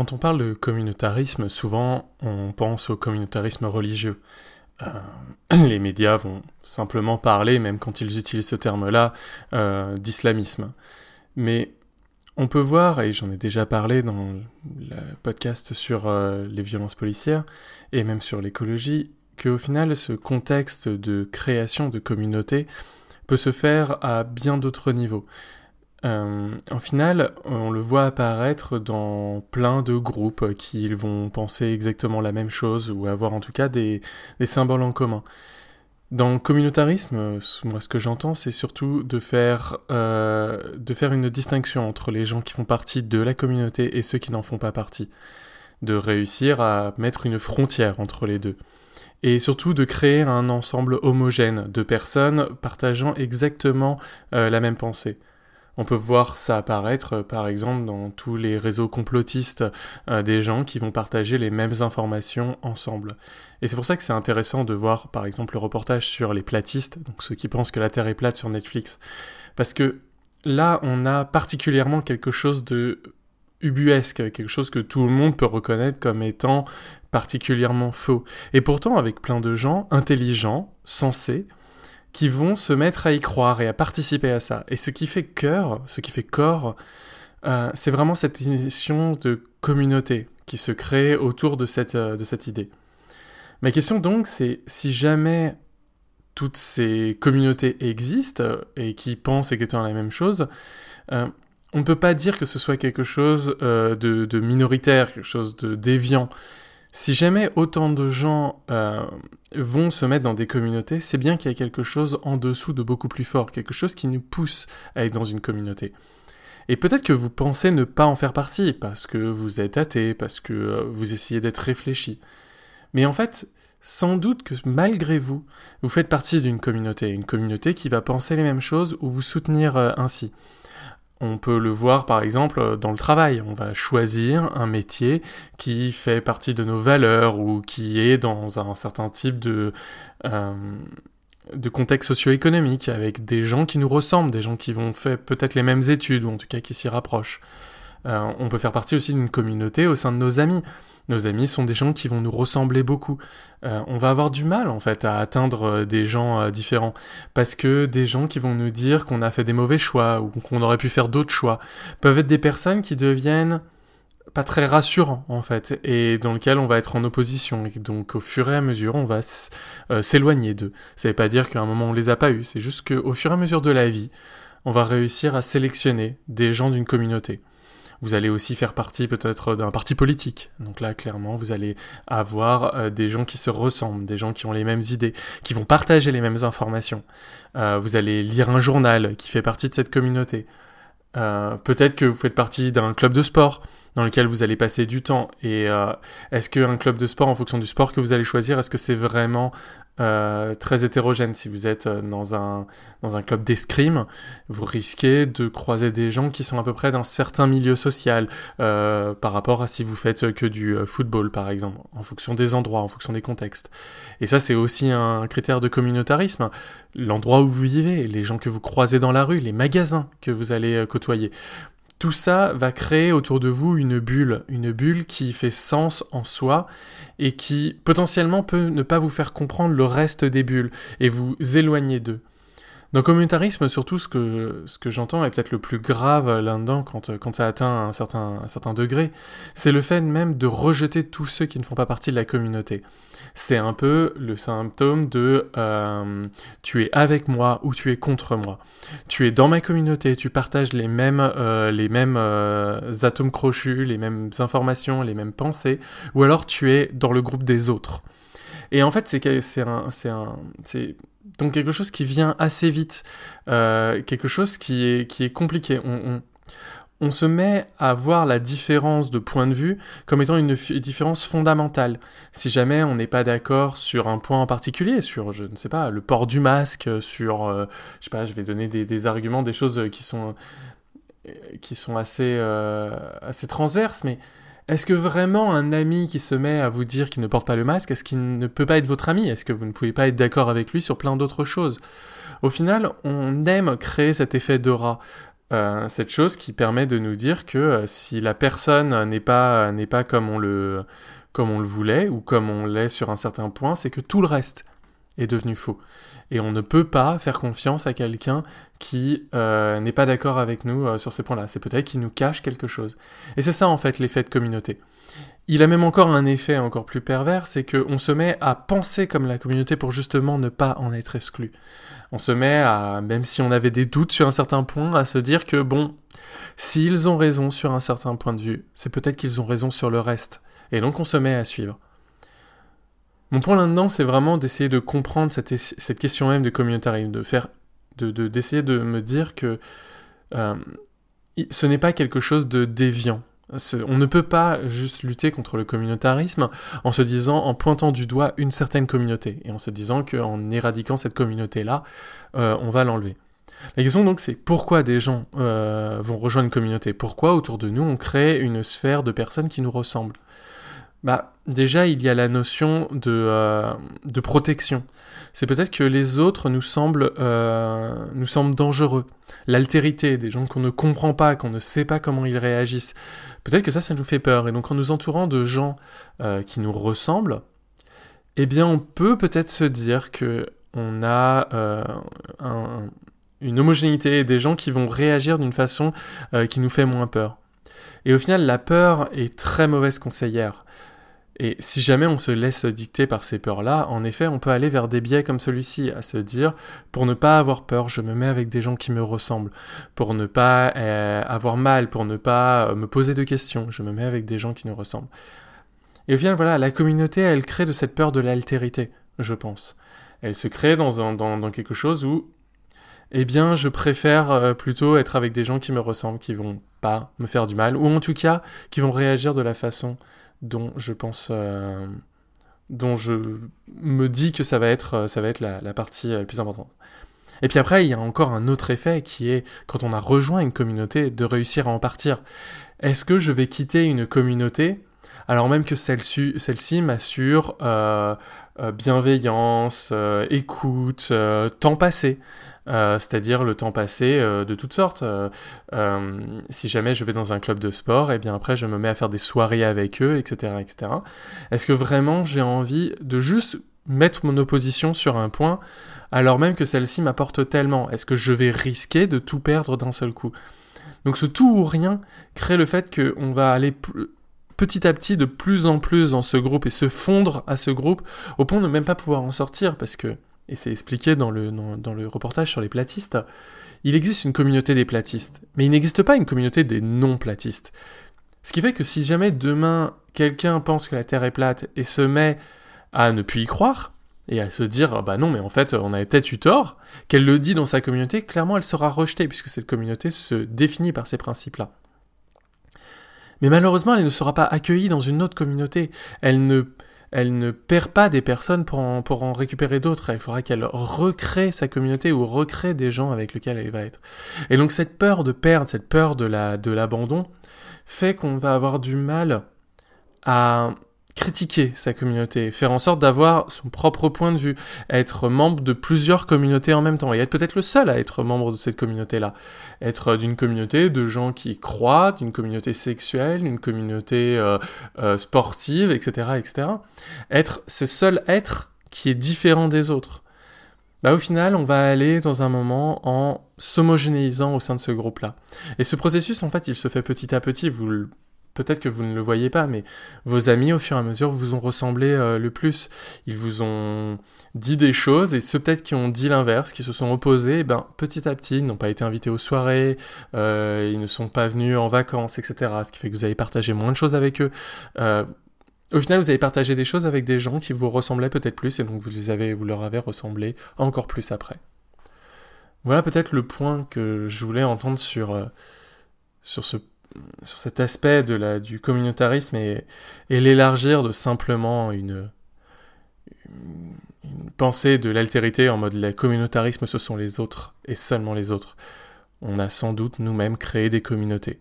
Quand on parle de communautarisme, souvent on pense au communautarisme religieux. Euh, les médias vont simplement parler, même quand ils utilisent ce terme-là, euh, d'islamisme. Mais on peut voir, et j'en ai déjà parlé dans le podcast sur euh, les violences policières, et même sur l'écologie, qu'au final, ce contexte de création de communautés peut se faire à bien d'autres niveaux. Euh, en final, on le voit apparaître dans plein de groupes qui vont penser exactement la même chose ou avoir en tout cas des, symboles en commun. Dans le communautarisme, moi ce que j'entends, c'est surtout de faire, euh, de faire une distinction entre les gens qui font partie de la communauté et ceux qui n'en font pas partie. De réussir à mettre une frontière entre les deux. Et surtout de créer un ensemble homogène de personnes partageant exactement euh, la même pensée. On peut voir ça apparaître, euh, par exemple, dans tous les réseaux complotistes euh, des gens qui vont partager les mêmes informations ensemble. Et c'est pour ça que c'est intéressant de voir, par exemple, le reportage sur les platistes, donc ceux qui pensent que la Terre est plate sur Netflix. Parce que là, on a particulièrement quelque chose de ubuesque, quelque chose que tout le monde peut reconnaître comme étant particulièrement faux. Et pourtant, avec plein de gens intelligents, sensés, qui vont se mettre à y croire et à participer à ça. Et ce qui fait cœur, ce qui fait corps, euh, c'est vraiment cette initiation de communauté qui se crée autour de cette, euh, de cette idée. Ma question donc, c'est si jamais toutes ces communautés existent et qui pensent exactement la même chose, euh, on ne peut pas dire que ce soit quelque chose de, minoritaire, quelque chose de déviant. Si jamais autant de gens euh, vont se mettre dans des communautés, c'est bien qu'il y a quelque chose en dessous de beaucoup plus fort, quelque chose qui nous pousse à être dans une communauté. Et peut-être que vous pensez ne pas en faire partie, parce que vous êtes athée, parce que euh, vous essayez d'être réfléchi. Mais en fait, sans doute que malgré vous, vous faites partie d'une communauté, une communauté qui va penser les mêmes choses ou vous soutenir euh, ainsi. On peut le voir par exemple dans le travail. On va choisir un métier qui fait partie de nos valeurs ou qui est dans un certain type de, euh, de contexte socio-économique avec des gens qui nous ressemblent, des gens qui vont faire peut-être les mêmes études ou en tout cas qui s'y rapprochent. Euh, on peut faire partie aussi d'une communauté au sein de nos amis. Nos amis sont des gens qui vont nous ressembler beaucoup. Euh, on va avoir du mal en fait à atteindre euh, des gens euh, différents parce que des gens qui vont nous dire qu'on a fait des mauvais choix ou qu'on aurait pu faire d'autres choix peuvent être des personnes qui deviennent pas très rassurants en fait et dans lesquels on va être en opposition et donc au fur et à mesure on va s'éloigner d'eux. Ça veut pas dire qu'à un moment on les a pas eus, c'est juste qu'au fur et à mesure de la vie, on va réussir à sélectionner des gens d'une communauté. Vous allez aussi faire partie peut-être d'un parti politique. Donc là, clairement, vous allez avoir euh, des gens qui se ressemblent, des gens qui ont les mêmes idées, qui vont partager les mêmes informations. Euh, vous allez lire un journal qui fait partie de cette communauté. Euh, peut-être que vous faites partie d'un club de sport dans lequel vous allez passer du temps. Et est-ce qu'un club de sport, en fonction du sport que vous allez choisir, est-ce que c'est vraiment euh, très hétérogène Si vous êtes euh, dans un, dans un club d'escrime, vous risquez de croiser des gens qui sont à peu près d'un certain milieu social par rapport à si vous faites que du football, par exemple, en fonction des endroits, en fonction des contextes. Et ça, c'est aussi un critère de communautarisme. L'endroit où vous vivez, les gens que vous croisez dans la rue, les magasins que vous allez côtoyer tout ça va créer autour de vous une bulle, une bulle qui fait sens en soi et qui potentiellement peut ne pas vous faire comprendre le reste des bulles et vous éloigner d'eux. Dans communautarisme, surtout, ce que, ce que j'entends est peut-être le plus grave là-dedans quand, quand ça atteint un certain, un certain degré, c'est le fait même de rejeter tous ceux qui ne font pas partie de la communauté. C'est un peu le symptôme de euh, tu es avec moi ou tu es contre moi. Tu es dans ma communauté, tu partages les mêmes, euh, les mêmes euh, atomes crochus, les mêmes informations, les mêmes pensées, ou alors tu es dans le groupe des autres. Et en fait, c'est un, un, donc quelque chose qui vient assez vite, euh, quelque chose qui est, qui est compliqué. On, on, se met à voir la différence de point de vue comme étant une différence fondamentale. Si jamais on n'est pas d'accord sur un point en particulier, sur, je ne sais pas, le port du masque, sur, euh, je sais pas, je vais donner des, arguments, des choses qui sont, qui sont assez, euh, assez transverses, mais est-ce que vraiment un ami qui se met à vous dire qu'il ne porte pas le masque, est-ce qu'il ne peut pas être votre ami? Est-ce que vous ne pouvez pas être d'accord avec lui sur plein d'autres choses? Au final, on aime créer cet effet d'aura. euh, cette chose qui permet de nous dire que euh, si la personne n'est pas, comme on le voulait ou comme on l'est sur un certain point, c'est que tout le reste est devenu faux. Et on ne peut pas faire confiance à quelqu'un qui euh, n'est pas d'accord avec nous sur ces points-là. C'est peut-être qu'il nous cache quelque chose. Et c'est ça en fait l'effet de communauté. Il a même encore un effet encore plus pervers, c'est qu'on se met à penser comme la communauté pour justement ne pas en être exclu. On se met à, même si on avait des doutes sur un certain point, à se dire que bon, s'ils ont raison sur un certain point de vue, c'est peut-être qu'ils ont raison sur le reste. Et donc on se met à suivre. Mon point là-dedans, c'est vraiment d'essayer de comprendre cette, question même de communautarisme, de faire, de, d'essayer de, me dire que euh, ce n'est pas quelque chose de déviant. On ne peut pas juste lutter contre le communautarisme en se disant, en pointant du doigt une certaine communauté, et en se disant qu'en éradiquant cette communauté-là, euh, on va l'enlever. La question donc c'est pourquoi des gens euh, vont rejoindre une communauté? Pourquoi autour de nous on crée une sphère de personnes qui nous ressemblent? Bah, déjà, il y a la notion de, euh, de protection. C'est peut-être que les autres nous semblent, euh, nous semblent dangereux. L'altérité, des gens qu'on ne comprend pas, qu'on ne sait pas comment ils réagissent. Peut-être que ça, ça nous fait peur. Et donc, en nous entourant de gens euh, qui nous ressemblent, eh bien, on peut peut-être se dire que on a un, une homogénéité, des gens qui vont réagir d'une façon qui nous fait moins peur. Et au final, la peur est très mauvaise conseillère. Et si jamais on se laisse dicter par ces peurs-là, en effet, on peut aller vers des biais comme celui-ci, à se dire, pour ne pas avoir peur, je me mets avec des gens qui me ressemblent. Pour ne pas euh, avoir mal, pour ne pas euh, me poser de questions, je me mets avec des gens qui nous ressemblent. Et au voilà, la communauté, elle crée de cette peur de l'altérité, je pense. Elle se crée dans, dans, quelque chose où, eh bien, je préfère euh, plutôt être avec des gens qui me ressemblent, qui vont pas me faire du mal, ou en tout cas, qui vont réagir de la façon dont je pense, euh, dont je me dis que ça va être, euh, ça va être la, partie euh, la plus importante. Et puis après, il y a encore un autre effet qui est, quand on a rejoint une communauté, de réussir à en partir. Est-ce que je vais quitter une communauté alors même que celle-ci m'assure bienveillance, écoute, temps passé euh, c'est-à-dire le temps passé euh, de toutes sortes. Euh, si jamais je vais dans un club de sport, et eh bien après je me mets à faire des soirées avec eux, etc., etc. Est-ce que vraiment j'ai envie de juste mettre mon opposition sur un point, alors même que celle-ci m'apporte tellement? Est-ce que je vais risquer de tout perdre d'un seul coup? Donc ce tout ou rien crée le fait qu'on va aller petit à petit de plus en plus dans ce groupe et se fondre à ce groupe au point de même pas pouvoir en sortir parce que et c'est expliqué dans le, le reportage sur les platistes, il existe une communauté des platistes, mais il n'existe pas une communauté des non-platistes. Ce qui fait que si jamais demain quelqu'un pense que la Terre est plate et se met à ne plus y croire, et à se dire bah non mais en fait on avait peut-être eu tort, qu'elle le dit dans sa communauté, clairement elle sera rejetée puisque cette communauté se définit par ces principes-là. Mais malheureusement elle ne sera pas accueillie dans une autre communauté, elle ne elle ne perd pas des personnes pour en, pour en récupérer d'autres. Il faudra qu'elle recrée sa communauté ou recrée des gens avec lesquels elle va être. Et donc cette peur de perdre, cette peur de la de l'abandon, fait qu'on va avoir du mal à critiquer sa communauté, faire en sorte d'avoir son propre point de vue, être membre de plusieurs communautés en même temps, et être peut-être le seul à être membre de cette communauté-là. Être d'une communauté de gens qui croient, d'une communauté sexuelle, d'une communauté euh, euh, sportive, etc., etc. Être ce seul être qui est différent des autres. Bah, au final, on va aller dans un moment en s'homogénéisant au sein de ce groupe-là. Et ce processus, en fait, il se fait petit à petit. Vous peut-être que vous ne le voyez pas, mais vos amis, au fur et à mesure, vous ont ressemblé euh, le plus. Ils vous ont dit des choses, et ceux peut-être qui ont dit l'inverse, qui se sont opposés, eh ben, petit à petit, ils n'ont pas été invités aux soirées, euh, ils ne sont pas venus en vacances, etc. Ce qui fait que vous avez partagé moins de choses avec eux. Euh, au final, vous avez partagé des choses avec des gens qui vous ressemblaient peut-être plus, et donc vous, les avez, vous leur avez ressemblé encore plus après. Voilà peut-être le point que je voulais entendre sur, sur ce sur cet aspect de du communautarisme et, l'élargir de simplement une, une pensée de l'altérité en mode le communautarisme ce sont les autres et seulement les autres. On a sans doute nous-mêmes créé des communautés.